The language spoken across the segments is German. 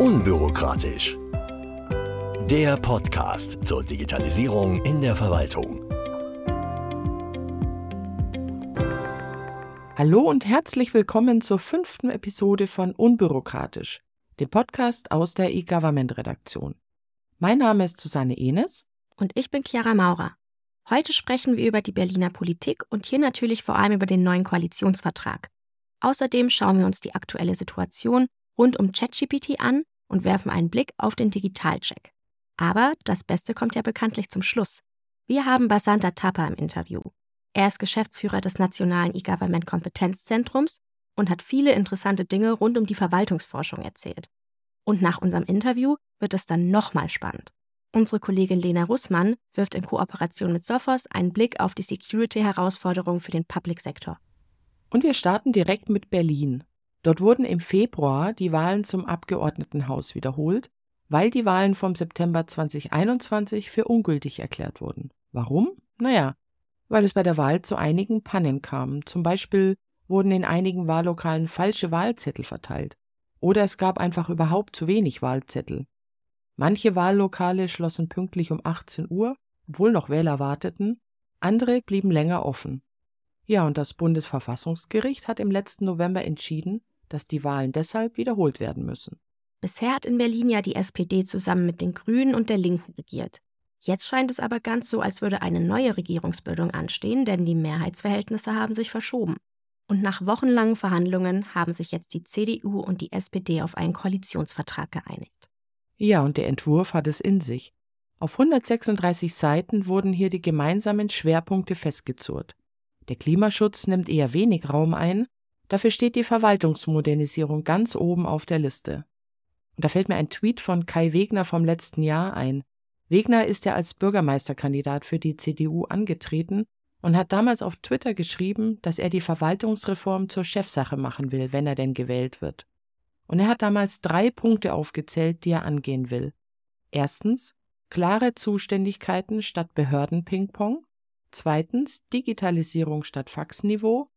Unbürokratisch. Der Podcast zur Digitalisierung in der Verwaltung. Hallo und herzlich willkommen zur fünften Episode von Unbürokratisch, dem Podcast aus der E-Government-Redaktion. Mein Name ist Susanne Enes. Und ich bin Chiara Maurer. Heute sprechen wir über die Berliner Politik und hier natürlich vor allem über den neuen Koalitionsvertrag. Außerdem schauen wir uns die aktuelle Situation rund um ChatGPT an und werfen einen Blick auf den Digitalcheck. Aber das Beste kommt ja bekanntlich zum Schluss. Wir haben Basanta Tapa im Interview. Er ist Geschäftsführer des Nationalen E-Government Kompetenzzentrums und hat viele interessante Dinge rund um die Verwaltungsforschung erzählt. Und nach unserem Interview wird es dann nochmal spannend. Unsere Kollegin Lena Russmann wirft in Kooperation mit Sophos einen Blick auf die Security-Herausforderungen für den Public-Sektor. Und wir starten direkt mit Berlin. Dort wurden im Februar die Wahlen zum Abgeordnetenhaus wiederholt, weil die Wahlen vom September 2021 für ungültig erklärt wurden. Warum? Naja, weil es bei der Wahl zu einigen Pannen kam. Zum Beispiel wurden in einigen Wahllokalen falsche Wahlzettel verteilt. Oder es gab einfach überhaupt zu wenig Wahlzettel. Manche Wahllokale schlossen pünktlich um 18 Uhr, obwohl noch Wähler warteten, andere blieben länger offen. Ja, und das Bundesverfassungsgericht hat im letzten November entschieden, dass die Wahlen deshalb wiederholt werden müssen. Bisher hat in Berlin ja die SPD zusammen mit den Grünen und der Linken regiert. Jetzt scheint es aber ganz so, als würde eine neue Regierungsbildung anstehen, denn die Mehrheitsverhältnisse haben sich verschoben. Und nach wochenlangen Verhandlungen haben sich jetzt die CDU und die SPD auf einen Koalitionsvertrag geeinigt. Ja, und der Entwurf hat es in sich. Auf 136 Seiten wurden hier die gemeinsamen Schwerpunkte festgezurrt. Der Klimaschutz nimmt eher wenig Raum ein, Dafür steht die Verwaltungsmodernisierung ganz oben auf der Liste. Und da fällt mir ein Tweet von Kai Wegner vom letzten Jahr ein. Wegner ist ja als Bürgermeisterkandidat für die CDU angetreten und hat damals auf Twitter geschrieben, dass er die Verwaltungsreform zur Chefsache machen will, wenn er denn gewählt wird. Und er hat damals drei Punkte aufgezählt, die er angehen will. Erstens, klare Zuständigkeiten statt Behördenpingpong. Zweitens, Digitalisierung statt Faxniveau.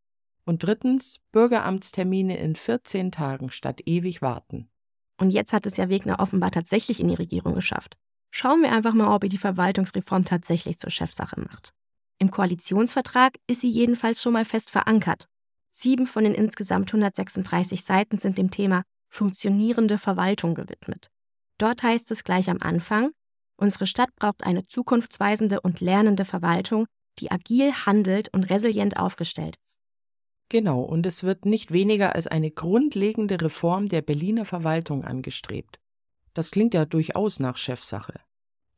Und drittens, Bürgeramtstermine in 14 Tagen statt ewig warten. Und jetzt hat es ja Wegner offenbar tatsächlich in die Regierung geschafft. Schauen wir einfach mal, ob er die Verwaltungsreform tatsächlich zur Chefsache macht. Im Koalitionsvertrag ist sie jedenfalls schon mal fest verankert. Sieben von den insgesamt 136 Seiten sind dem Thema funktionierende Verwaltung gewidmet. Dort heißt es gleich am Anfang, unsere Stadt braucht eine zukunftsweisende und lernende Verwaltung, die agil handelt und resilient aufgestellt ist. Genau, und es wird nicht weniger als eine grundlegende Reform der Berliner Verwaltung angestrebt. Das klingt ja durchaus nach Chefsache.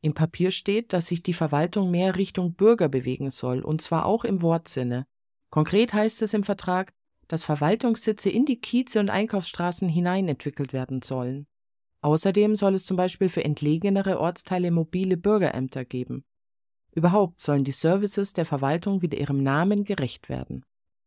Im Papier steht, dass sich die Verwaltung mehr Richtung Bürger bewegen soll, und zwar auch im Wortsinne. Konkret heißt es im Vertrag, dass Verwaltungssitze in die Kieze und Einkaufsstraßen hinein entwickelt werden sollen. Außerdem soll es zum Beispiel für entlegenere Ortsteile mobile Bürgerämter geben. Überhaupt sollen die Services der Verwaltung wieder ihrem Namen gerecht werden.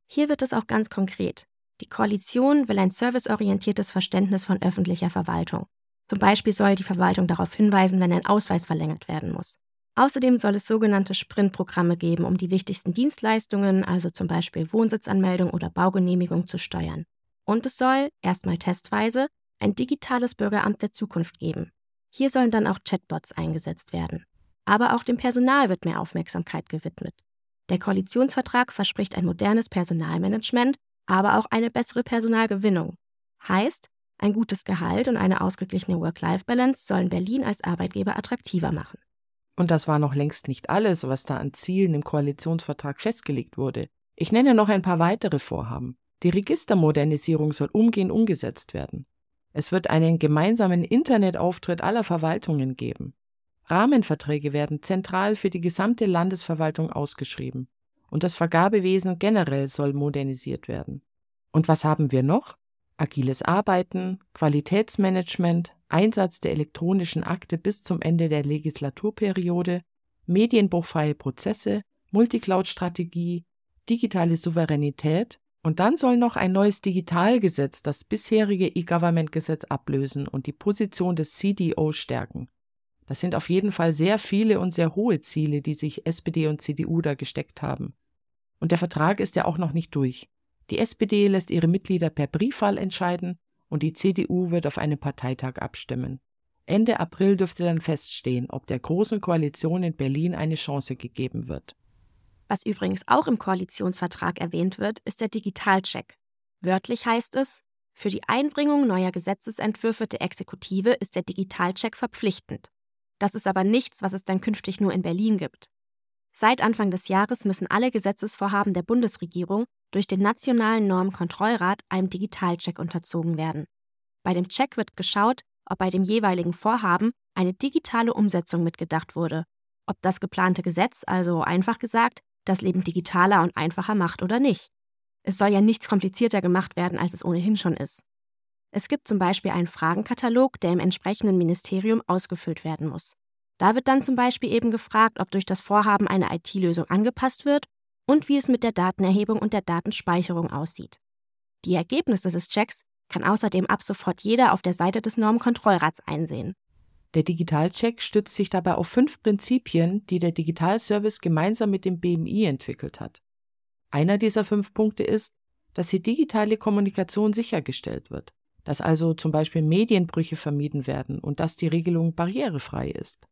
Hier wird es auch ganz konkret. Die Koalition will ein serviceorientiertes Verständnis von öffentlicher Verwaltung. Zum Beispiel soll die Verwaltung darauf hinweisen, wenn ein Ausweis verlängert werden muss. Außerdem soll es sogenannte Sprintprogramme geben, um die wichtigsten Dienstleistungen, also zum Beispiel Wohnsitzanmeldung oder Baugenehmigung, zu steuern. Und es soll, erstmal testweise, ein digitales Bürgeramt der Zukunft geben. Hier sollen dann auch Chatbots eingesetzt werden. Aber auch dem Personal wird mehr Aufmerksamkeit gewidmet. Der Koalitionsvertrag verspricht ein modernes Personalmanagement, aber auch eine bessere Personalgewinnung. Heißt, ein gutes Gehalt und eine ausgeglichene Work-Life-Balance sollen Berlin als Arbeitgeber attraktiver machen. Und das war noch längst nicht alles, was da an Zielen im Koalitionsvertrag festgelegt wurde. Ich nenne noch ein paar weitere Vorhaben. Die Registermodernisierung soll umgehend umgesetzt werden. Es wird einen gemeinsamen Internetauftritt aller Verwaltungen geben. Rahmenverträge werden zentral für die gesamte Landesverwaltung ausgeschrieben. Und das Vergabewesen generell soll modernisiert werden. Und was haben wir noch? Agiles Arbeiten, Qualitätsmanagement, Einsatz der elektronischen Akte bis zum Ende der Legislaturperiode, medienbruchfreie Prozesse, Multicloud-Strategie, digitale Souveränität und dann soll noch ein neues Digitalgesetz das bisherige E-Government-Gesetz ablösen und die Position des CDO stärken. Das sind auf jeden Fall sehr viele und sehr hohe Ziele, die sich SPD und CDU da gesteckt haben. Und der Vertrag ist ja auch noch nicht durch. Die SPD lässt ihre Mitglieder per Briefwahl entscheiden und die CDU wird auf einem Parteitag abstimmen. Ende April dürfte dann feststehen, ob der Großen Koalition in Berlin eine Chance gegeben wird. Was übrigens auch im Koalitionsvertrag erwähnt wird, ist der Digitalcheck. Wörtlich heißt es, für die Einbringung neuer Gesetzesentwürfe der Exekutive ist der Digitalcheck verpflichtend. Das ist aber nichts, was es dann künftig nur in Berlin gibt. Seit Anfang des Jahres müssen alle Gesetzesvorhaben der Bundesregierung durch den Nationalen Normenkontrollrat einem Digitalcheck unterzogen werden. Bei dem Check wird geschaut, ob bei dem jeweiligen Vorhaben eine digitale Umsetzung mitgedacht wurde, ob das geplante Gesetz, also einfach gesagt, das Leben digitaler und einfacher macht oder nicht. Es soll ja nichts komplizierter gemacht werden, als es ohnehin schon ist. Es gibt zum Beispiel einen Fragenkatalog, der im entsprechenden Ministerium ausgefüllt werden muss. Da wird dann zum Beispiel eben gefragt, ob durch das Vorhaben eine IT-Lösung angepasst wird und wie es mit der Datenerhebung und der Datenspeicherung aussieht. Die Ergebnisse des Checks kann außerdem ab sofort jeder auf der Seite des Normenkontrollrats einsehen. Der Digitalcheck stützt sich dabei auf fünf Prinzipien, die der Digitalservice gemeinsam mit dem BMI entwickelt hat. Einer dieser fünf Punkte ist, dass die digitale Kommunikation sichergestellt wird, dass also zum Beispiel Medienbrüche vermieden werden und dass die Regelung barrierefrei ist.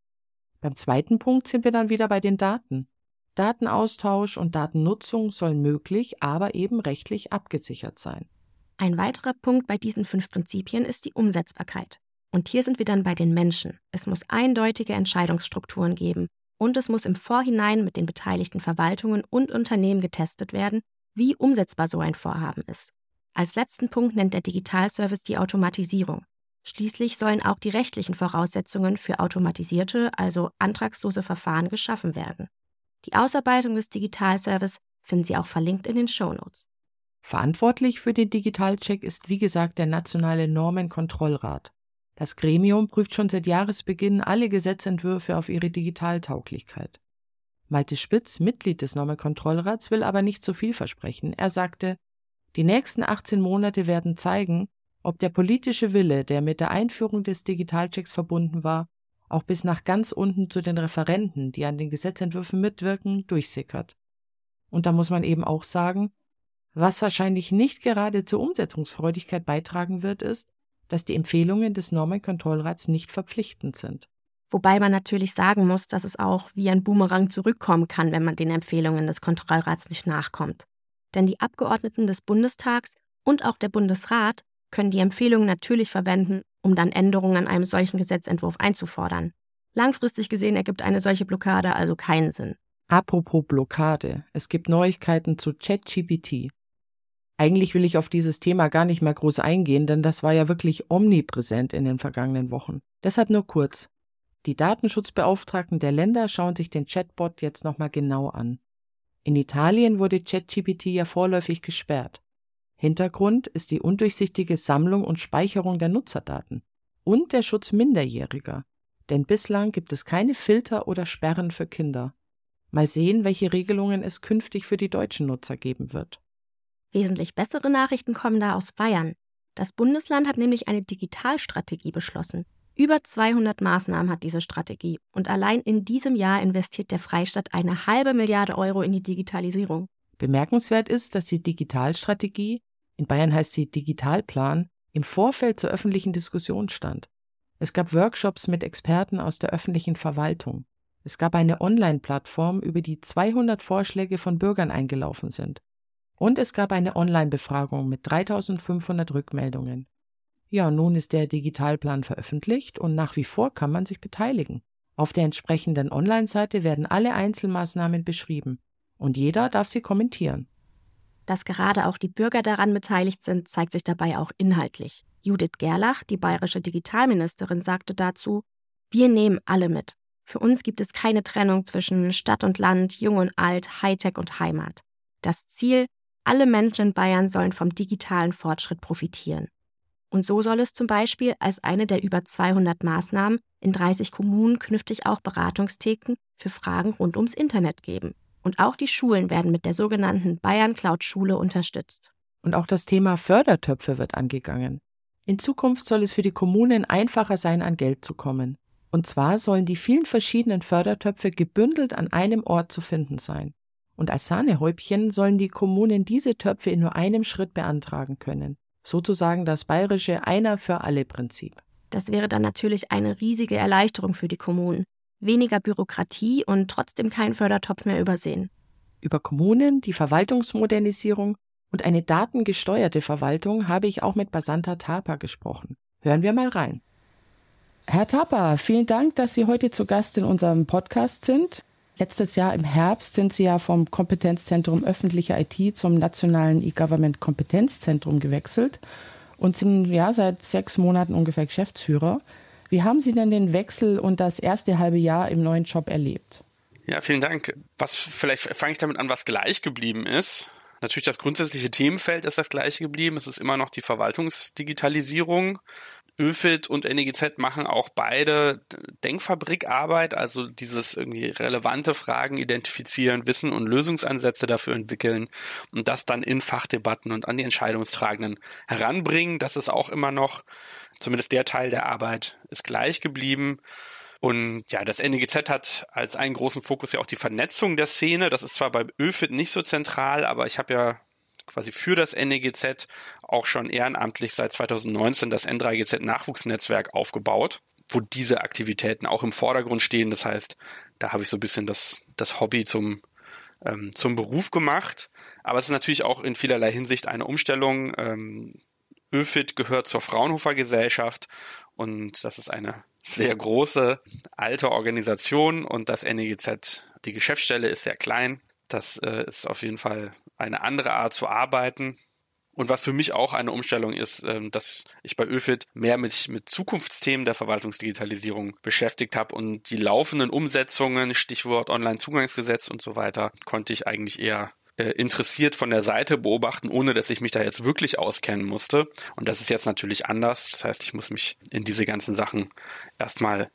Beim zweiten Punkt sind wir dann wieder bei den Daten. Datenaustausch und Datennutzung sollen möglich, aber eben rechtlich abgesichert sein. Ein weiterer Punkt bei diesen fünf Prinzipien ist die Umsetzbarkeit. Und hier sind wir dann bei den Menschen. Es muss eindeutige Entscheidungsstrukturen geben und es muss im Vorhinein mit den beteiligten Verwaltungen und Unternehmen getestet werden, wie umsetzbar so ein Vorhaben ist. Als letzten Punkt nennt der Digitalservice die Automatisierung. Schließlich sollen auch die rechtlichen Voraussetzungen für automatisierte, also antragslose Verfahren geschaffen werden. Die Ausarbeitung des Digitalservice finden Sie auch verlinkt in den Shownotes. Verantwortlich für den Digitalcheck ist wie gesagt der Nationale Normenkontrollrat. Das Gremium prüft schon seit Jahresbeginn alle Gesetzentwürfe auf ihre Digitaltauglichkeit. Malte Spitz, Mitglied des Normenkontrollrats, will aber nicht zu viel versprechen. Er sagte, die nächsten 18 Monate werden zeigen, ob der politische Wille, der mit der Einführung des Digitalchecks verbunden war, auch bis nach ganz unten zu den Referenten, die an den Gesetzentwürfen mitwirken, durchsickert. Und da muss man eben auch sagen, was wahrscheinlich nicht gerade zur Umsetzungsfreudigkeit beitragen wird, ist, dass die Empfehlungen des Normenkontrollrats nicht verpflichtend sind. Wobei man natürlich sagen muss, dass es auch wie ein Boomerang zurückkommen kann, wenn man den Empfehlungen des Kontrollrats nicht nachkommt. Denn die Abgeordneten des Bundestags und auch der Bundesrat können die Empfehlungen natürlich verwenden, um dann Änderungen an einem solchen Gesetzentwurf einzufordern. Langfristig gesehen ergibt eine solche Blockade also keinen Sinn. Apropos Blockade, es gibt Neuigkeiten zu ChatGPT. Eigentlich will ich auf dieses Thema gar nicht mehr groß eingehen, denn das war ja wirklich omnipräsent in den vergangenen Wochen. Deshalb nur kurz. Die Datenschutzbeauftragten der Länder schauen sich den Chatbot jetzt nochmal genau an. In Italien wurde ChatGPT ja vorläufig gesperrt. Hintergrund ist die undurchsichtige Sammlung und Speicherung der Nutzerdaten und der Schutz Minderjähriger, denn bislang gibt es keine Filter oder Sperren für Kinder. Mal sehen, welche Regelungen es künftig für die deutschen Nutzer geben wird. Wesentlich bessere Nachrichten kommen da aus Bayern. Das Bundesland hat nämlich eine Digitalstrategie beschlossen. Über 200 Maßnahmen hat diese Strategie und allein in diesem Jahr investiert der Freistaat eine halbe Milliarde Euro in die Digitalisierung. Bemerkenswert ist, dass die Digitalstrategie in Bayern heißt sie Digitalplan, im Vorfeld zur öffentlichen Diskussion stand. Es gab Workshops mit Experten aus der öffentlichen Verwaltung. Es gab eine Online-Plattform, über die 200 Vorschläge von Bürgern eingelaufen sind. Und es gab eine Online-Befragung mit 3500 Rückmeldungen. Ja, nun ist der Digitalplan veröffentlicht und nach wie vor kann man sich beteiligen. Auf der entsprechenden Online-Seite werden alle Einzelmaßnahmen beschrieben und jeder darf sie kommentieren. Dass gerade auch die Bürger daran beteiligt sind, zeigt sich dabei auch inhaltlich. Judith Gerlach, die bayerische Digitalministerin, sagte dazu, wir nehmen alle mit. Für uns gibt es keine Trennung zwischen Stadt und Land, Jung und Alt, Hightech und Heimat. Das Ziel, alle Menschen in Bayern sollen vom digitalen Fortschritt profitieren. Und so soll es zum Beispiel als eine der über 200 Maßnahmen in 30 Kommunen künftig auch Beratungstheken für Fragen rund ums Internet geben. Und auch die Schulen werden mit der sogenannten Bayern Cloud Schule unterstützt. Und auch das Thema Fördertöpfe wird angegangen. In Zukunft soll es für die Kommunen einfacher sein, an Geld zu kommen. Und zwar sollen die vielen verschiedenen Fördertöpfe gebündelt an einem Ort zu finden sein. Und als Sahnehäubchen sollen die Kommunen diese Töpfe in nur einem Schritt beantragen können. Sozusagen das bayerische Einer für alle Prinzip. Das wäre dann natürlich eine riesige Erleichterung für die Kommunen. Weniger Bürokratie und trotzdem kein Fördertopf mehr übersehen. Über Kommunen, die Verwaltungsmodernisierung und eine datengesteuerte Verwaltung habe ich auch mit Basanta Tapa gesprochen. Hören wir mal rein. Herr Tapa, vielen Dank, dass Sie heute zu Gast in unserem Podcast sind. Letztes Jahr im Herbst sind Sie ja vom Kompetenzzentrum öffentliche IT zum nationalen E-Government Kompetenzzentrum gewechselt und sind ja seit sechs Monaten ungefähr Geschäftsführer. Wie haben Sie denn den Wechsel und das erste halbe Jahr im neuen Job erlebt? Ja, vielen Dank. Was vielleicht fange ich damit an, was gleich geblieben ist. Natürlich das grundsätzliche Themenfeld ist das gleiche geblieben. Es ist immer noch die Verwaltungsdigitalisierung. ÖFIT und NEGZ machen auch beide Denkfabrikarbeit, also dieses irgendwie relevante Fragen identifizieren, Wissen und Lösungsansätze dafür entwickeln und das dann in Fachdebatten und an die Entscheidungstragenden heranbringen. Das ist auch immer noch, zumindest der Teil der Arbeit ist gleich geblieben. Und ja, das NEGZ hat als einen großen Fokus ja auch die Vernetzung der Szene. Das ist zwar bei ÖFIT nicht so zentral, aber ich habe ja quasi für das NEGZ auch schon ehrenamtlich seit 2019 das N3GZ Nachwuchsnetzwerk aufgebaut, wo diese Aktivitäten auch im Vordergrund stehen. Das heißt, da habe ich so ein bisschen das, das Hobby zum, ähm, zum Beruf gemacht. Aber es ist natürlich auch in vielerlei Hinsicht eine Umstellung. Ähm, ÖFIT gehört zur Fraunhofer Gesellschaft und das ist eine sehr große, alte Organisation und das NEGZ, die Geschäftsstelle ist sehr klein. Das äh, ist auf jeden Fall eine andere Art zu arbeiten. Und was für mich auch eine Umstellung ist, ähm, dass ich bei ÖFIT mehr mit, mit Zukunftsthemen der Verwaltungsdigitalisierung beschäftigt habe und die laufenden Umsetzungen, Stichwort Onlinezugangsgesetz und so weiter, konnte ich eigentlich eher äh, interessiert von der Seite beobachten, ohne dass ich mich da jetzt wirklich auskennen musste. Und das ist jetzt natürlich anders. Das heißt, ich muss mich in diese ganzen Sachen erstmal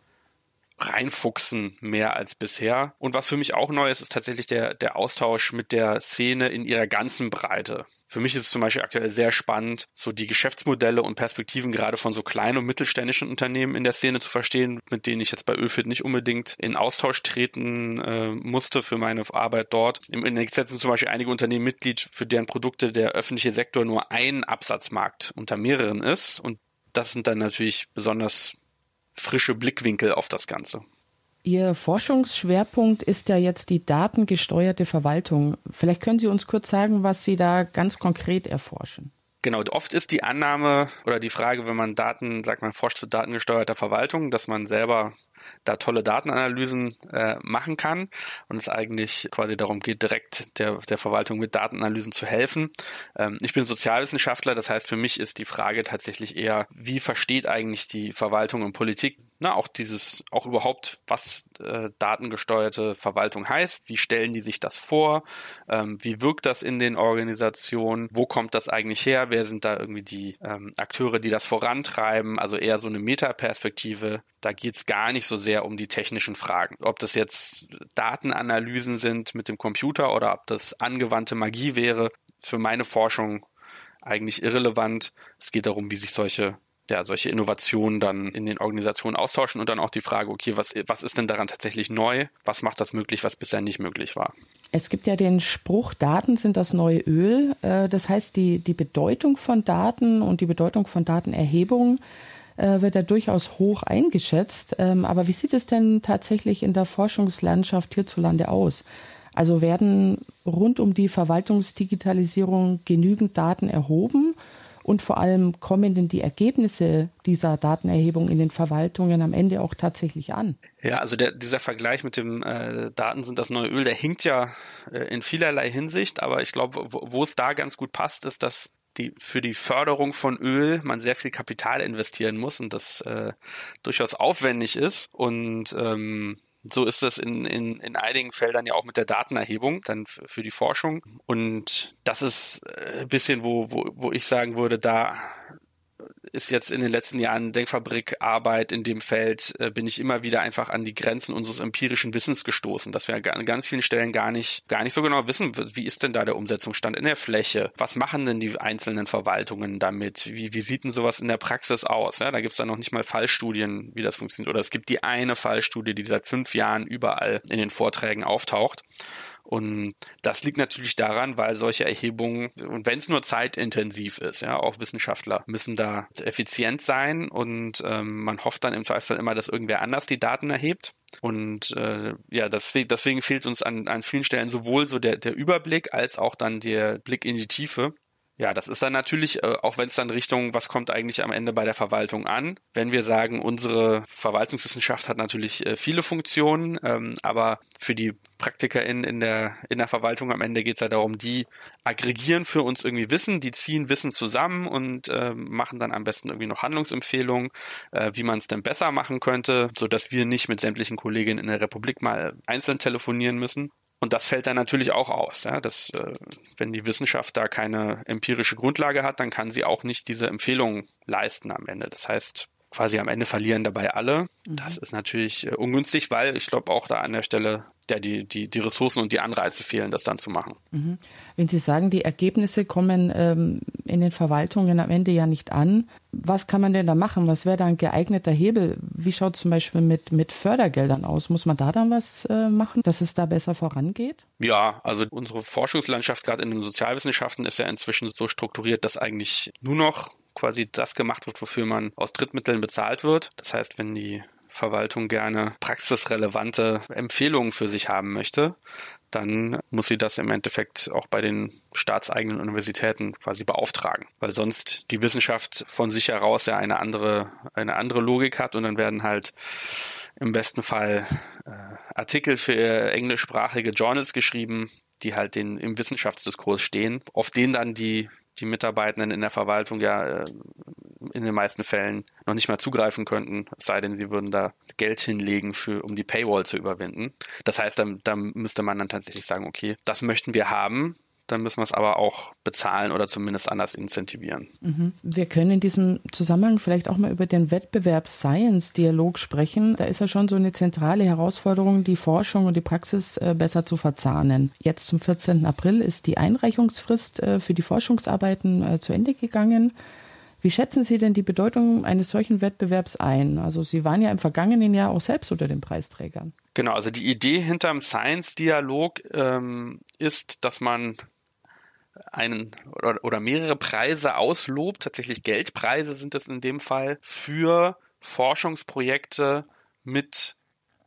reinfuchsen mehr als bisher. Und was für mich auch neu ist, ist tatsächlich der, der Austausch mit der Szene in ihrer ganzen Breite. Für mich ist es zum Beispiel aktuell sehr spannend, so die Geschäftsmodelle und Perspektiven gerade von so kleinen und mittelständischen Unternehmen in der Szene zu verstehen, mit denen ich jetzt bei Ölfit nicht unbedingt in Austausch treten äh, musste für meine Arbeit dort. Im Index sind zum Beispiel einige Unternehmen Mitglied, für deren Produkte der öffentliche Sektor nur ein Absatzmarkt unter mehreren ist. Und das sind dann natürlich besonders frische Blickwinkel auf das Ganze. Ihr Forschungsschwerpunkt ist ja jetzt die datengesteuerte Verwaltung. Vielleicht können Sie uns kurz sagen, was Sie da ganz konkret erforschen. Genau, oft ist die Annahme oder die Frage, wenn man Daten, sagt man, forscht zu datengesteuerter Verwaltung, dass man selber da tolle Datenanalysen äh, machen kann und es eigentlich quasi darum geht, direkt der, der Verwaltung mit Datenanalysen zu helfen. Ähm, ich bin Sozialwissenschaftler, das heißt, für mich ist die Frage tatsächlich eher, wie versteht eigentlich die Verwaltung und Politik na, auch dieses, auch überhaupt, was äh, datengesteuerte Verwaltung heißt, wie stellen die sich das vor, ähm, wie wirkt das in den Organisationen, wo kommt das eigentlich her, wer sind da irgendwie die ähm, Akteure, die das vorantreiben, also eher so eine Metaperspektive. Da geht's gar nicht so sehr um die technischen Fragen. Ob das jetzt Datenanalysen sind mit dem Computer oder ob das angewandte Magie wäre, für meine Forschung eigentlich irrelevant. Es geht darum, wie sich solche ja, solche Innovationen dann in den Organisationen austauschen und dann auch die Frage, okay, was, was ist denn daran tatsächlich neu? Was macht das möglich, was bisher nicht möglich war? Es gibt ja den Spruch, Daten sind das neue Öl. Äh, das heißt, die, die Bedeutung von Daten und die Bedeutung von Datenerhebung äh, wird ja durchaus hoch eingeschätzt. Ähm, aber wie sieht es denn tatsächlich in der Forschungslandschaft hierzulande aus? Also werden rund um die Verwaltungsdigitalisierung genügend Daten erhoben? Und vor allem kommen denn die Ergebnisse dieser Datenerhebung in den Verwaltungen am Ende auch tatsächlich an? Ja, also der, dieser Vergleich mit dem äh, Daten sind das neue Öl, der hinkt ja äh, in vielerlei Hinsicht, aber ich glaube, wo, es da ganz gut passt, ist, dass die, für die Förderung von Öl man sehr viel Kapital investieren muss und das äh, durchaus aufwendig ist. Und ähm, so ist das in, in, in einigen Feldern ja auch mit der Datenerhebung, dann für die Forschung. Und das ist äh, ein bisschen, wo, wo, wo ich sagen würde, da ist jetzt in den letzten Jahren Denkfabrikarbeit in dem Feld, äh, bin ich immer wieder einfach an die Grenzen unseres empirischen Wissens gestoßen, dass wir an ganz vielen Stellen gar nicht, gar nicht so genau wissen, wie ist denn da der Umsetzungsstand in der Fläche? Was machen denn die einzelnen Verwaltungen damit? Wie, wie sieht denn sowas in der Praxis aus? Ja, da gibt es dann noch nicht mal Fallstudien, wie das funktioniert. Oder es gibt die eine Fallstudie, die seit fünf Jahren überall in den Vorträgen auftaucht. Und das liegt natürlich daran, weil solche Erhebungen, und wenn es nur zeitintensiv ist, ja, auch Wissenschaftler müssen da effizient sein und ähm, man hofft dann im Zweifel immer, dass irgendwer anders die Daten erhebt. Und äh, ja, deswegen, deswegen fehlt uns an, an vielen Stellen sowohl so der, der Überblick als auch dann der Blick in die Tiefe. Ja, das ist dann natürlich, äh, auch wenn es dann Richtung, was kommt eigentlich am Ende bei der Verwaltung an, wenn wir sagen, unsere Verwaltungswissenschaft hat natürlich äh, viele Funktionen, ähm, aber für die PraktikerInnen in der, in der Verwaltung am Ende geht es ja darum, die aggregieren für uns irgendwie Wissen, die ziehen Wissen zusammen und äh, machen dann am besten irgendwie noch Handlungsempfehlungen, wie man es denn besser machen könnte, so dass wir nicht mit sämtlichen Kolleginnen in der Republik mal einzeln telefonieren müssen. Und das fällt dann natürlich auch aus. Ja, dass, äh, wenn die Wissenschaft da keine empirische Grundlage hat, dann kann sie auch nicht diese Empfehlungen leisten am Ende. Das heißt, quasi am Ende verlieren dabei alle. Mhm. Das ist natürlich äh, ungünstig, weil ich glaube auch da an der Stelle ja, die, die, die Ressourcen und die Anreize fehlen, das dann zu machen. Mhm. Wenn Sie sagen, die Ergebnisse kommen ähm, in den Verwaltungen am Ende ja nicht an, was kann man denn da machen? Was wäre da ein geeigneter Hebel? Wie schaut zum Beispiel mit, mit Fördergeldern aus? Muss man da dann was äh, machen, dass es da besser vorangeht? Ja, also unsere Forschungslandschaft gerade in den Sozialwissenschaften ist ja inzwischen so strukturiert, dass eigentlich nur noch quasi das gemacht wird, wofür man aus Drittmitteln bezahlt wird. Das heißt, wenn die Verwaltung gerne praxisrelevante Empfehlungen für sich haben möchte, dann muss sie das im Endeffekt auch bei den staatseigenen Universitäten quasi beauftragen, weil sonst die Wissenschaft von sich heraus ja eine andere, eine andere Logik hat und dann werden halt im besten Fall äh, Artikel für englischsprachige Journals geschrieben, die halt den, im Wissenschaftsdiskurs stehen, auf denen dann die die Mitarbeitenden in der Verwaltung ja äh, in den meisten Fällen noch nicht mal zugreifen könnten, es sei denn, sie würden da Geld hinlegen, für, um die Paywall zu überwinden. Das heißt, da, da müsste man dann tatsächlich sagen, okay, das möchten wir haben, dann müssen wir es aber auch bezahlen oder zumindest anders incentivieren. Mhm. Wir können in diesem Zusammenhang vielleicht auch mal über den Wettbewerb Science-Dialog sprechen. Da ist ja schon so eine zentrale Herausforderung, die Forschung und die Praxis äh, besser zu verzahnen. Jetzt zum 14. April ist die Einreichungsfrist äh, für die Forschungsarbeiten äh, zu Ende gegangen. Wie schätzen Sie denn die Bedeutung eines solchen Wettbewerbs ein? Also Sie waren ja im vergangenen Jahr auch selbst unter den Preisträgern. Genau, also die Idee hinterm Science-Dialog ähm, ist, dass man einen oder, oder mehrere Preise auslobt, tatsächlich Geldpreise sind es in dem Fall, für Forschungsprojekte mit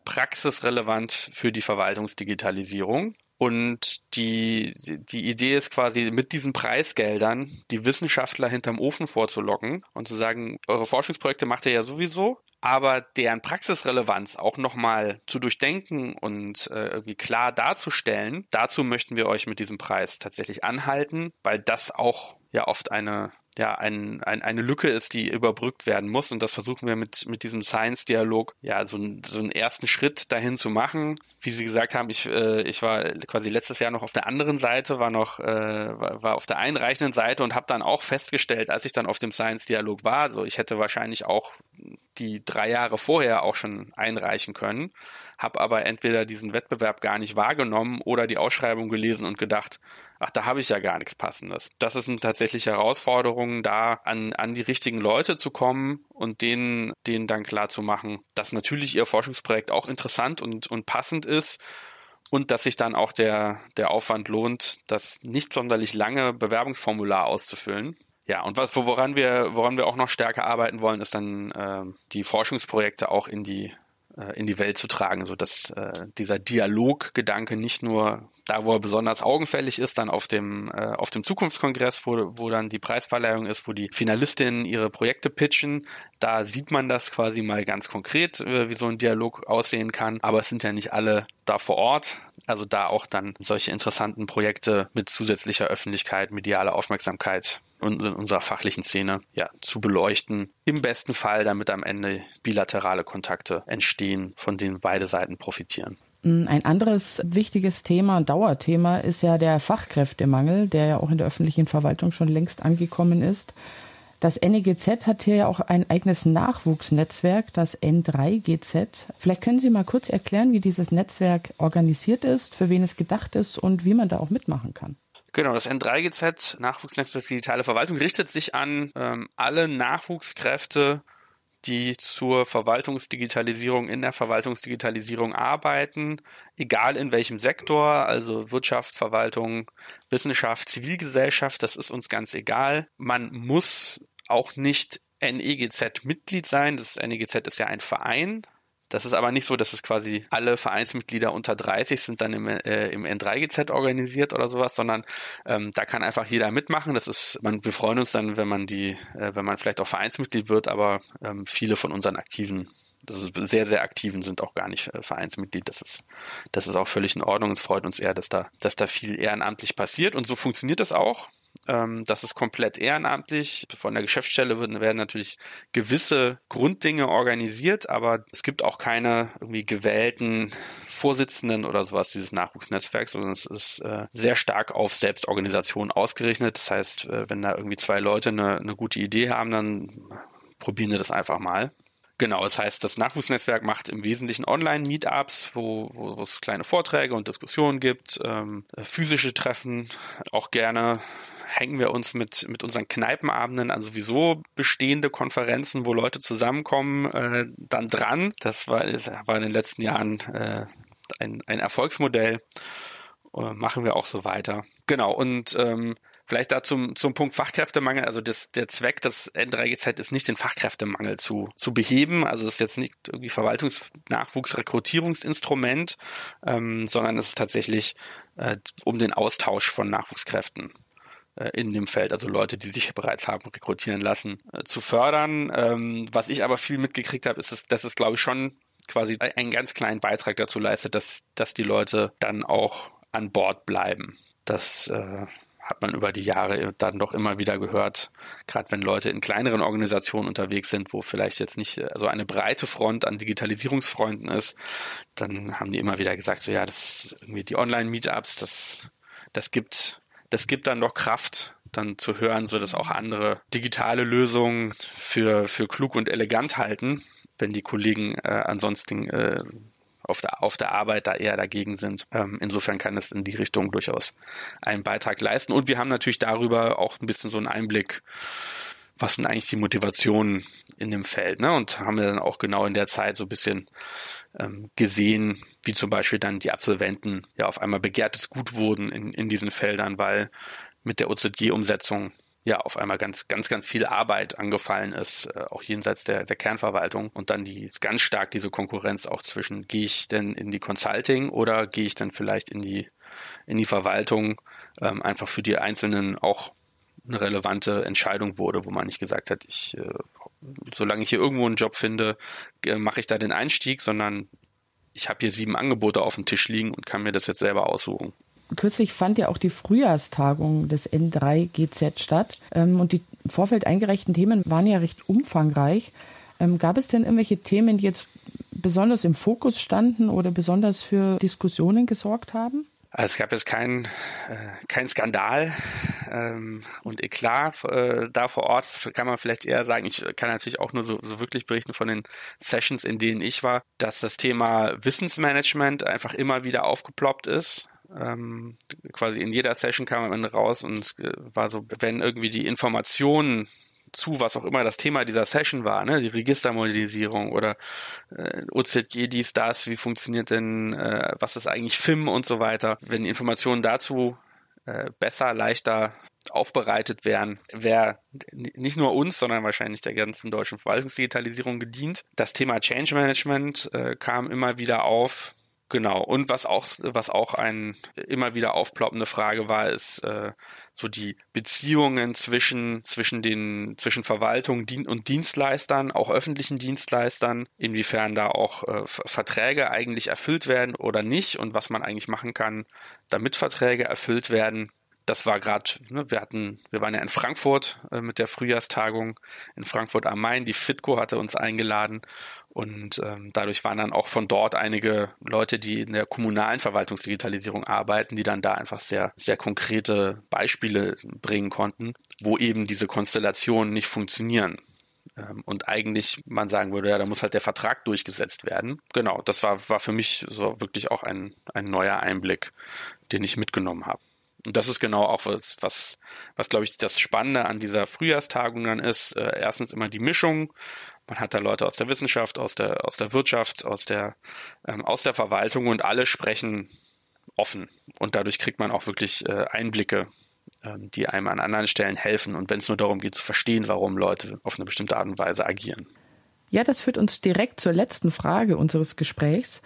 praxisrelevant für die Verwaltungsdigitalisierung. Und die, die Idee ist quasi, mit diesen Preisgeldern die Wissenschaftler hinterm Ofen vorzulocken und zu sagen, eure Forschungsprojekte macht ihr ja sowieso, aber deren Praxisrelevanz auch nochmal zu durchdenken und äh, irgendwie klar darzustellen, dazu möchten wir euch mit diesem Preis tatsächlich anhalten, weil das auch ja oft eine ja, ein, ein, eine Lücke ist, die überbrückt werden muss. Und das versuchen wir mit, mit diesem Science-Dialog, ja, so, so einen ersten Schritt dahin zu machen. Wie Sie gesagt haben, ich, äh, ich war quasi letztes Jahr noch auf der anderen Seite, war noch, äh, war auf der einreichenden Seite und habe dann auch festgestellt, als ich dann auf dem Science-Dialog war, so ich hätte wahrscheinlich auch die drei Jahre vorher auch schon einreichen können, habe aber entweder diesen Wettbewerb gar nicht wahrgenommen oder die Ausschreibung gelesen und gedacht, ach, da habe ich ja gar nichts Passendes. Das ist eine tatsächliche Herausforderung, da an, an die richtigen Leute zu kommen und denen, denen dann klar zu machen, dass natürlich ihr Forschungsprojekt auch interessant und, und passend ist und dass sich dann auch der, der Aufwand lohnt, das nicht sonderlich lange Bewerbungsformular auszufüllen. Ja, und was, woran wir, woran wir auch noch stärker arbeiten wollen, ist dann äh, die Forschungsprojekte auch in die äh, in die Welt zu tragen, so dass äh, dieser Dialoggedanke nicht nur da, wo er besonders augenfällig ist, dann auf dem äh, auf dem Zukunftskongress, wo, wo dann die Preisverleihung ist, wo die Finalistinnen ihre Projekte pitchen, da sieht man das quasi mal ganz konkret, äh, wie so ein Dialog aussehen kann. Aber es sind ja nicht alle da vor Ort. Also da auch dann solche interessanten Projekte mit zusätzlicher Öffentlichkeit, medialer Aufmerksamkeit und in unserer fachlichen Szene ja zu beleuchten. Im besten Fall, damit am Ende bilaterale Kontakte entstehen, von denen beide Seiten profitieren. Ein anderes wichtiges Thema Dauerthema ist ja der Fachkräftemangel, der ja auch in der öffentlichen Verwaltung schon längst angekommen ist. Das NEGZ hat hier ja auch ein eigenes Nachwuchsnetzwerk, das N3GZ. Vielleicht können Sie mal kurz erklären, wie dieses Netzwerk organisiert ist, für wen es gedacht ist und wie man da auch mitmachen kann. Genau, das N3GZ, Nachwuchsnetzwerk Digitale Verwaltung, richtet sich an ähm, alle Nachwuchskräfte, die zur Verwaltungsdigitalisierung in der Verwaltungsdigitalisierung arbeiten, egal in welchem Sektor, also Wirtschaft, Verwaltung, Wissenschaft, Zivilgesellschaft, das ist uns ganz egal. Man muss auch nicht NEGZ-Mitglied sein. Das NEGZ ist ja ein Verein, das ist aber nicht so, dass es quasi alle Vereinsmitglieder unter 30 sind dann im, äh, im N3GZ organisiert oder sowas, sondern ähm, da kann einfach jeder mitmachen. Das ist, man, wir freuen uns dann, wenn man die, äh, wenn man vielleicht auch Vereinsmitglied wird, aber ähm, viele von unseren aktiven ist sehr, sehr aktiven sind auch gar nicht äh, Vereinsmitglied. Das ist, das ist auch völlig in Ordnung. Es freut uns eher, dass da, dass da viel ehrenamtlich passiert. Und so funktioniert das auch. Ähm, das ist komplett ehrenamtlich. Von der Geschäftsstelle werden, natürlich gewisse Grunddinge organisiert, aber es gibt auch keine irgendwie gewählten Vorsitzenden oder sowas dieses Nachwuchsnetzwerks, sondern es ist äh, sehr stark auf Selbstorganisation ausgerichtet. Das heißt, äh, wenn da irgendwie zwei Leute eine, eine gute Idee haben, dann probieren wir das einfach mal. Genau, das heißt, das Nachwuchsnetzwerk macht im Wesentlichen Online-Meetups, wo, wo, wo es kleine Vorträge und Diskussionen gibt, ähm, physische Treffen, auch gerne hängen wir uns mit, mit unseren Kneipenabenden an sowieso bestehende Konferenzen, wo Leute zusammenkommen, äh, dann dran. Das war, war in den letzten Jahren äh, ein, ein Erfolgsmodell. Äh, machen wir auch so weiter. Genau, und ähm, Vielleicht da zum, zum Punkt Fachkräftemangel. Also das, der Zweck des N3GZ ist nicht den Fachkräftemangel zu, zu beheben. Also das ist jetzt nicht irgendwie Verwaltungsnachwuchsrekrutierungsinstrument, ähm, sondern es ist tatsächlich äh, um den Austausch von Nachwuchskräften in dem Feld, also Leute, die sich bereits haben rekrutieren lassen, äh, zu fördern. Ähm, was ich aber viel mitgekriegt habe, ist, dass, dass es, glaube ich, schon quasi einen ganz kleinen Beitrag dazu leistet, dass, dass die Leute dann auch an Bord bleiben. Das äh, hat man über die Jahre dann doch immer wieder gehört, gerade wenn Leute in kleineren Organisationen unterwegs sind, wo vielleicht jetzt nicht so eine breite Front an Digitalisierungsfreunden ist, dann haben die immer wieder gesagt, so ja, das irgendwie die Online-Meetups, das, das gibt, das gibt dann doch Kraft, dann zu hören, so dass auch andere digitale Lösungen für, für klug und elegant halten, wenn die Kollegen äh, ansonsten äh, auf der, auf der Arbeit da eher dagegen sind. Ähm, insofern kann es in die Richtung durchaus einen Beitrag leisten. Und wir haben natürlich darüber auch ein bisschen so einen Einblick, was sind eigentlich die Motivationen in dem Feld, ne? Und haben wir dann auch genau in der Zeit so ein bisschen ähm, gesehen, wie zum Beispiel dann die Absolventen ja auf einmal begehrtes Gut wurden in, in diesen Feldern, weil mit der OZG-Umsetzung ja auf einmal ganz, ganz, ganz viel Arbeit angefallen ist, äh, auch jenseits der, der Kernverwaltung und dann die ganz stark diese Konkurrenz auch zwischen, gehe ich denn in die Consulting oder gehe ich dann vielleicht in die, in die Verwaltung, ähm, einfach für die Einzelnen auch eine relevante Entscheidung wurde, wo man nicht gesagt hat, ich, äh, solange ich hier irgendwo einen Job finde, äh, mache ich da den Einstieg, sondern ich habe hier sieben Angebote auf dem Tisch liegen und kann mir das jetzt selber aussuchen kürzlich fand ja auch die Frühjahrstagung des N3GZ statt ähm, und die Vorfeld eingereichten Themen waren ja recht umfangreich. Ähm, gab es denn irgendwelche Themen, die jetzt besonders im Fokus standen oder besonders für Diskussionen gesorgt haben? Also es gab jetzt keinen äh, kein Skandal ähm, und Eklat äh, da vor Ort. Das kann man vielleicht eher sagen. Ich kann natürlich auch nur so, so wirklich berichten von den Sessions, in denen ich war, dass das Thema Wissensmanagement einfach immer wieder aufgeploppt ist. Ähm, quasi in jeder Session kam man raus und äh, war so, wenn irgendwie die Informationen zu, was auch immer das Thema dieser Session war, ne, die Registermodellisierung oder äh, OZG, dies, das, wie funktioniert denn, äh, was ist eigentlich FIM und so weiter. Wenn die Informationen dazu äh, besser, leichter aufbereitet wären, wäre nicht nur uns, sondern wahrscheinlich der ganzen deutschen Verwaltungsdigitalisierung gedient. Das Thema Change Management äh, kam immer wieder auf. Genau. Und was auch, was auch ein immer wieder aufploppende Frage war, ist äh, so die Beziehungen zwischen zwischen den zwischen Verwaltung und Dienstleistern, auch öffentlichen Dienstleistern, inwiefern da auch äh, Verträge eigentlich erfüllt werden oder nicht und was man eigentlich machen kann, damit Verträge erfüllt werden das war gerade, ne, wir hatten, wir waren ja in Frankfurt äh, mit der Frühjahrstagung in Frankfurt am Main. Die Fitco hatte uns eingeladen und ähm, dadurch waren dann auch von dort einige Leute, die in der kommunalen Verwaltungsdigitalisierung arbeiten, die dann da einfach sehr, sehr konkrete Beispiele bringen konnten, wo eben diese Konstellationen nicht funktionieren. Ähm, und eigentlich man sagen würde, ja, da muss halt der Vertrag durchgesetzt werden. Genau, das war, war für mich so wirklich auch ein, ein neuer Einblick, den ich mitgenommen habe. Und das ist genau auch was, was, was glaube ich, das Spannende an dieser Frühjahrstagung dann ist. Äh, erstens immer die Mischung. Man hat da Leute aus der Wissenschaft, aus der, aus der Wirtschaft, aus der, ähm, aus der Verwaltung und alle sprechen offen. Und dadurch kriegt man auch wirklich äh, Einblicke, ähm, die einem an anderen Stellen helfen. Und wenn es nur darum geht zu verstehen, warum Leute auf eine bestimmte Art und Weise agieren. Ja, das führt uns direkt zur letzten Frage unseres Gesprächs.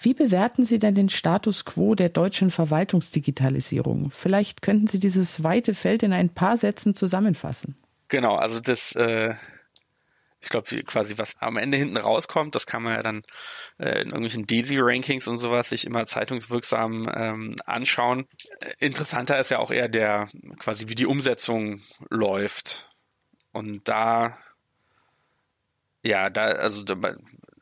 Wie bewerten Sie denn den Status quo der deutschen Verwaltungsdigitalisierung? Vielleicht könnten Sie dieses weite Feld in ein paar Sätzen zusammenfassen. Genau, also das, äh, ich glaube, quasi was am Ende hinten rauskommt, das kann man ja dann äh, in irgendwelchen DESI-Rankings und sowas sich immer zeitungswirksam ähm, anschauen. Interessanter ist ja auch eher der, quasi wie die Umsetzung läuft. Und da, ja, da, also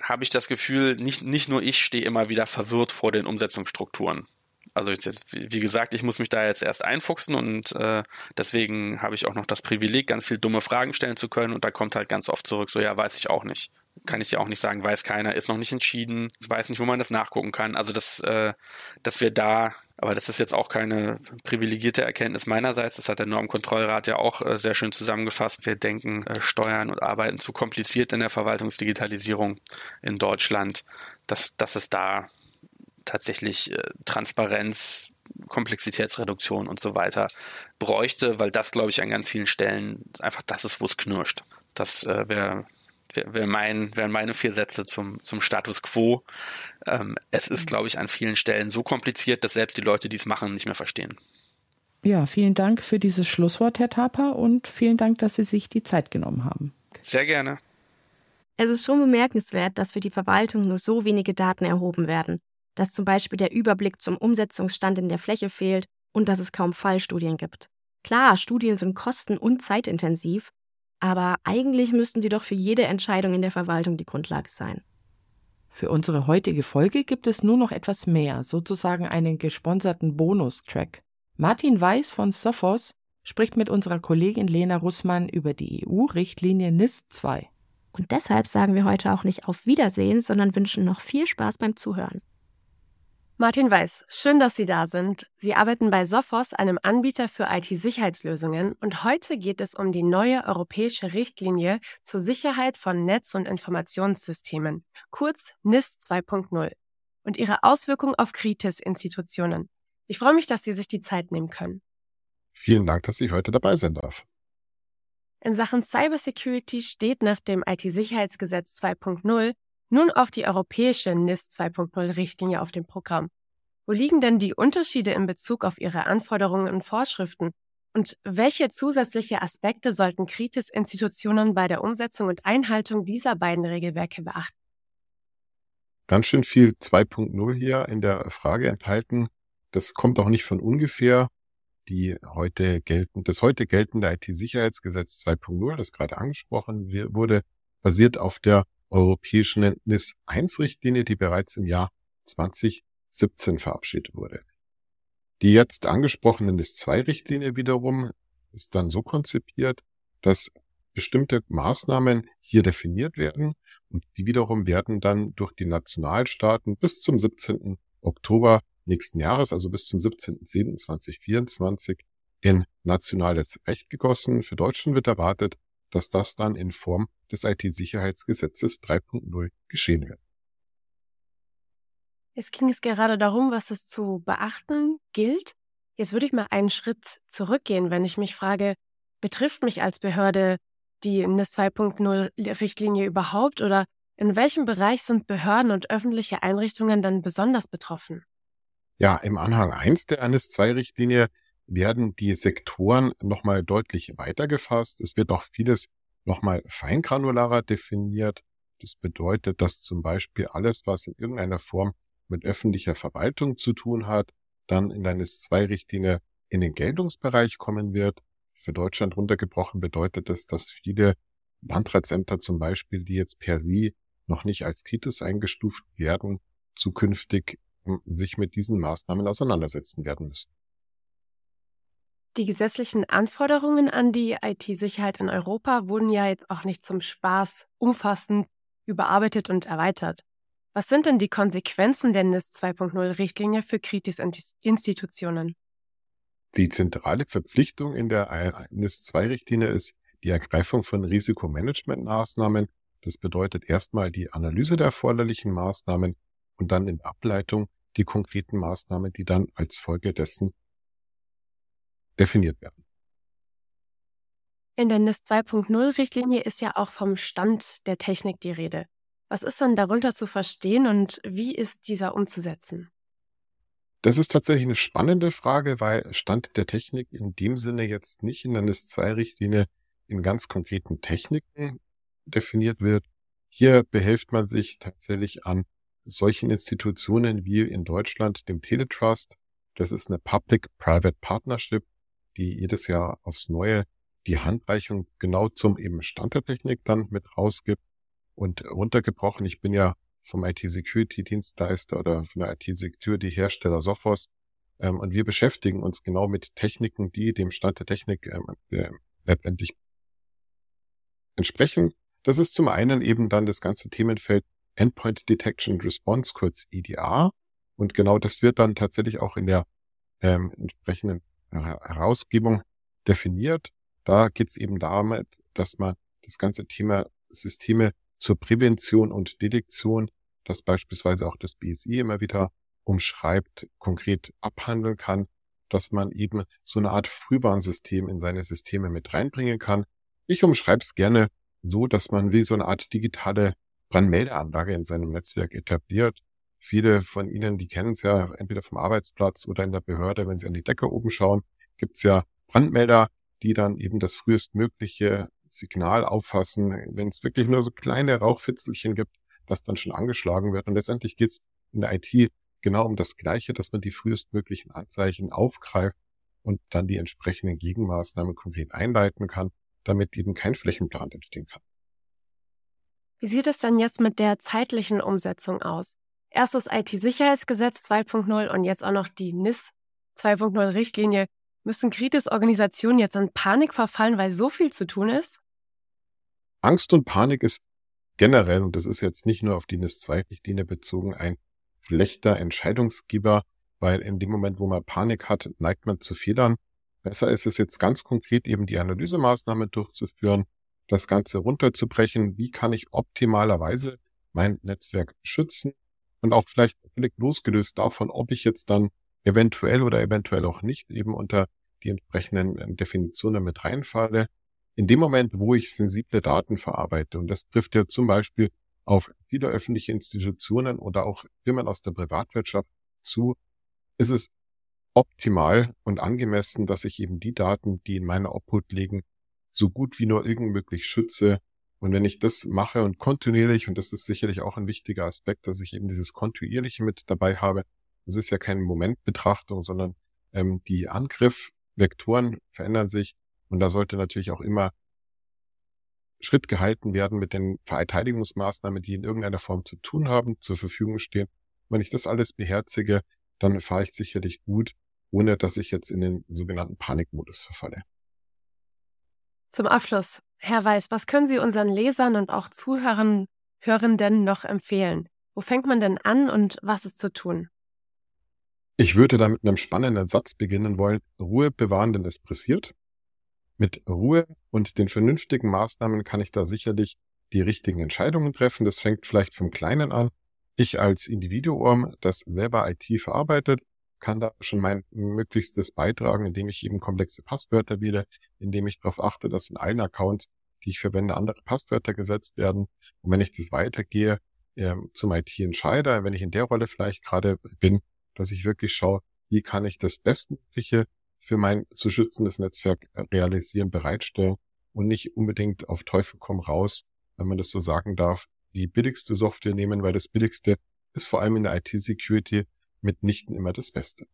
habe ich das Gefühl, nicht, nicht nur ich stehe immer wieder verwirrt vor den Umsetzungsstrukturen. Also ich, wie gesagt, ich muss mich da jetzt erst einfuchsen und äh, deswegen habe ich auch noch das Privileg, ganz viel dumme Fragen stellen zu können und da kommt halt ganz oft zurück, so ja, weiß ich auch nicht. Kann ich ja auch nicht sagen, weiß keiner, ist noch nicht entschieden, weiß nicht, wo man das nachgucken kann. Also dass, äh, dass wir da, aber das ist jetzt auch keine privilegierte Erkenntnis meinerseits, das hat der Normkontrollrat ja auch äh, sehr schön zusammengefasst. Wir denken, äh, Steuern und Arbeiten zu kompliziert in der Verwaltungsdigitalisierung in Deutschland, dass, dass es da tatsächlich äh, Transparenz, Komplexitätsreduktion und so weiter bräuchte, weil das, glaube ich, an ganz vielen Stellen einfach das ist, wo es knirscht. Das äh, wäre wär, wär mein, wären meine vier Sätze zum, zum Status quo. Ähm, es ist, glaube ich, an vielen Stellen so kompliziert, dass selbst die Leute, die es machen, nicht mehr verstehen. Ja, vielen Dank für dieses Schlusswort, Herr Tapa, und vielen Dank, dass Sie sich die Zeit genommen haben. Sehr gerne. Es ist schon bemerkenswert, dass für die Verwaltung nur so wenige Daten erhoben werden dass zum Beispiel der Überblick zum Umsetzungsstand in der Fläche fehlt und dass es kaum Fallstudien gibt. Klar, Studien sind kosten- und zeitintensiv, aber eigentlich müssten sie doch für jede Entscheidung in der Verwaltung die Grundlage sein. Für unsere heutige Folge gibt es nur noch etwas mehr, sozusagen einen gesponserten Bonustrack. Martin Weiß von Sophos spricht mit unserer Kollegin Lena Russmann über die EU-Richtlinie NIS 2. Und deshalb sagen wir heute auch nicht auf Wiedersehen, sondern wünschen noch viel Spaß beim Zuhören. Martin Weiß, schön, dass Sie da sind. Sie arbeiten bei Sophos, einem Anbieter für IT-Sicherheitslösungen, und heute geht es um die neue europäische Richtlinie zur Sicherheit von Netz- und Informationssystemen, kurz NIS 2.0, und ihre Auswirkungen auf Kritis-Institutionen. Ich freue mich, dass Sie sich die Zeit nehmen können. Vielen Dank, dass ich heute dabei sein darf. In Sachen Cybersecurity steht nach dem IT-Sicherheitsgesetz 2.0 nun auf die europäische NIS 2.0 Richtlinie auf dem Programm. Wo liegen denn die Unterschiede in Bezug auf ihre Anforderungen und Vorschriften? Und welche zusätzliche Aspekte sollten Kritis-Institutionen bei der Umsetzung und Einhaltung dieser beiden Regelwerke beachten? Ganz schön viel 2.0 hier in der Frage enthalten. Das kommt auch nicht von ungefähr. Die heute gelten, das heute geltende IT-Sicherheitsgesetz 2.0, das gerade angesprochen wurde, basiert auf der europäischen NIS-1-Richtlinie, die bereits im Jahr 2017 verabschiedet wurde. Die jetzt angesprochene NIS-2-Richtlinie wiederum ist dann so konzipiert, dass bestimmte Maßnahmen hier definiert werden und die wiederum werden dann durch die Nationalstaaten bis zum 17. Oktober nächsten Jahres, also bis zum 17.10.2024 in nationales Recht gegossen. Für Deutschland wird erwartet, dass das dann in Form des IT-Sicherheitsgesetzes 3.0 geschehen wird. Es ging es gerade darum, was es zu beachten gilt. Jetzt würde ich mal einen Schritt zurückgehen, wenn ich mich frage, betrifft mich als Behörde die NIS 2.0 Richtlinie überhaupt oder in welchem Bereich sind Behörden und öffentliche Einrichtungen dann besonders betroffen? Ja, im Anhang 1 der NIS 2 Richtlinie werden die Sektoren nochmal deutlich weitergefasst. Es wird auch vieles nochmal feingranularer definiert. Das bedeutet, dass zum Beispiel alles, was in irgendeiner Form mit öffentlicher Verwaltung zu tun hat, dann in eine NIS-2-Richtlinie in den Geltungsbereich kommen wird. Für Deutschland runtergebrochen bedeutet das, dass viele Landratsämter zum Beispiel, die jetzt per se noch nicht als kritisch eingestuft werden, zukünftig hm, sich mit diesen Maßnahmen auseinandersetzen werden müssen. Die gesetzlichen Anforderungen an die IT-Sicherheit in Europa wurden ja jetzt auch nicht zum Spaß umfassend überarbeitet und erweitert. Was sind denn die Konsequenzen der NIS 2.0 Richtlinie für Kritis-Institutionen? Die zentrale Verpflichtung in der NIS 2 Richtlinie ist die Ergreifung von Risikomanagementmaßnahmen. Das bedeutet erstmal die Analyse der erforderlichen Maßnahmen und dann in Ableitung die konkreten Maßnahmen, die dann als Folge dessen definiert werden. In der NIST 2.0 Richtlinie ist ja auch vom Stand der Technik die Rede. Was ist dann darunter zu verstehen und wie ist dieser umzusetzen? Das ist tatsächlich eine spannende Frage, weil Stand der Technik in dem Sinne jetzt nicht in der NIST 2 Richtlinie in ganz konkreten Techniken definiert wird. Hier behilft man sich tatsächlich an solchen Institutionen wie in Deutschland dem Teletrust. Das ist eine Public-Private Partnership, die jedes Jahr aufs Neue die Handreichung genau zum eben Stand der Technik dann mit rausgibt und runtergebrochen. Ich bin ja vom IT-Security-Dienstleister oder von der IT-Security-Hersteller Sophos ähm, und wir beschäftigen uns genau mit Techniken, die dem Stand der Technik ähm, äh, letztendlich entsprechen. Das ist zum einen eben dann das ganze Themenfeld Endpoint Detection Response, kurz EDR. Und genau das wird dann tatsächlich auch in der ähm, entsprechenden Herausgebung definiert. Da geht es eben damit, dass man das ganze Thema Systeme zur Prävention und Detektion, das beispielsweise auch das BSI immer wieder umschreibt, konkret abhandeln kann, dass man eben so eine Art Frühwarnsystem in seine Systeme mit reinbringen kann. Ich umschreibe es gerne so, dass man wie so eine Art digitale Brandmeldeanlage in seinem Netzwerk etabliert. Viele von Ihnen, die kennen es ja entweder vom Arbeitsplatz oder in der Behörde, wenn Sie an die Decke oben schauen, gibt es ja Brandmelder, die dann eben das frühestmögliche Signal auffassen, wenn es wirklich nur so kleine Rauchfitzelchen gibt, das dann schon angeschlagen wird. Und letztendlich geht es in der IT genau um das Gleiche, dass man die frühestmöglichen Anzeichen aufgreift und dann die entsprechenden Gegenmaßnahmen konkret einleiten kann, damit eben kein Flächenplan entstehen kann. Wie sieht es dann jetzt mit der zeitlichen Umsetzung aus? Erst das IT-Sicherheitsgesetz 2.0 und jetzt auch noch die NIS 2.0 Richtlinie. Müssen Kritis-Organisationen jetzt in Panik verfallen, weil so viel zu tun ist? Angst und Panik ist generell, und das ist jetzt nicht nur auf die NIS-2-Richtlinie bezogen, ein schlechter Entscheidungsgeber, weil in dem Moment, wo man Panik hat, neigt man zu Fehlern. Besser ist es jetzt ganz konkret eben die Analysemaßnahme durchzuführen, das Ganze runterzubrechen. Wie kann ich optimalerweise mein Netzwerk schützen? Und auch vielleicht völlig losgelöst davon, ob ich jetzt dann eventuell oder eventuell auch nicht eben unter die entsprechenden äh, Definitionen mit reinfalle. In dem Moment, wo ich sensible Daten verarbeite, und das trifft ja zum Beispiel auf viele öffentliche Institutionen oder auch Firmen aus der Privatwirtschaft zu, ist es optimal und angemessen, dass ich eben die Daten, die in meiner Obhut liegen, so gut wie nur irgend möglich schütze. Und wenn ich das mache und kontinuierlich, und das ist sicherlich auch ein wichtiger Aspekt, dass ich eben dieses kontinuierliche mit dabei habe, das ist ja keine Momentbetrachtung, sondern ähm, die Angriffvektoren verändern sich und da sollte natürlich auch immer Schritt gehalten werden mit den Verteidigungsmaßnahmen, die in irgendeiner Form zu tun haben, zur Verfügung stehen. Wenn ich das alles beherzige, dann fahre ich sicherlich gut, ohne dass ich jetzt in den sogenannten Panikmodus verfalle. Zum Abschluss, Herr Weiß, was können Sie unseren Lesern und auch Zuhörern, Hörenden noch empfehlen? Wo fängt man denn an und was ist zu tun? Ich würde da mit einem spannenden Satz beginnen wollen. Ruhe bewahren, denn es pressiert. Mit Ruhe und den vernünftigen Maßnahmen kann ich da sicherlich die richtigen Entscheidungen treffen. Das fängt vielleicht vom Kleinen an. Ich als Individuum, das selber IT verarbeitet, kann da schon mein Möglichstes beitragen, indem ich eben komplexe Passwörter wähle, indem ich darauf achte, dass in allen Accounts, die ich verwende, andere Passwörter gesetzt werden. Und wenn ich das weitergehe äh, zum IT-Entscheider, wenn ich in der Rolle vielleicht gerade bin, dass ich wirklich schaue, wie kann ich das Bestmögliche für mein zu schützendes Netzwerk äh, realisieren, bereitstellen und nicht unbedingt auf Teufel komm raus, wenn man das so sagen darf, die billigste Software nehmen, weil das billigste ist vor allem in der IT-Security mitnichten immer das Beste.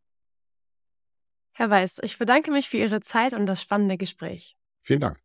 Herr Weiß, ich bedanke mich für Ihre Zeit und das spannende Gespräch. Vielen Dank.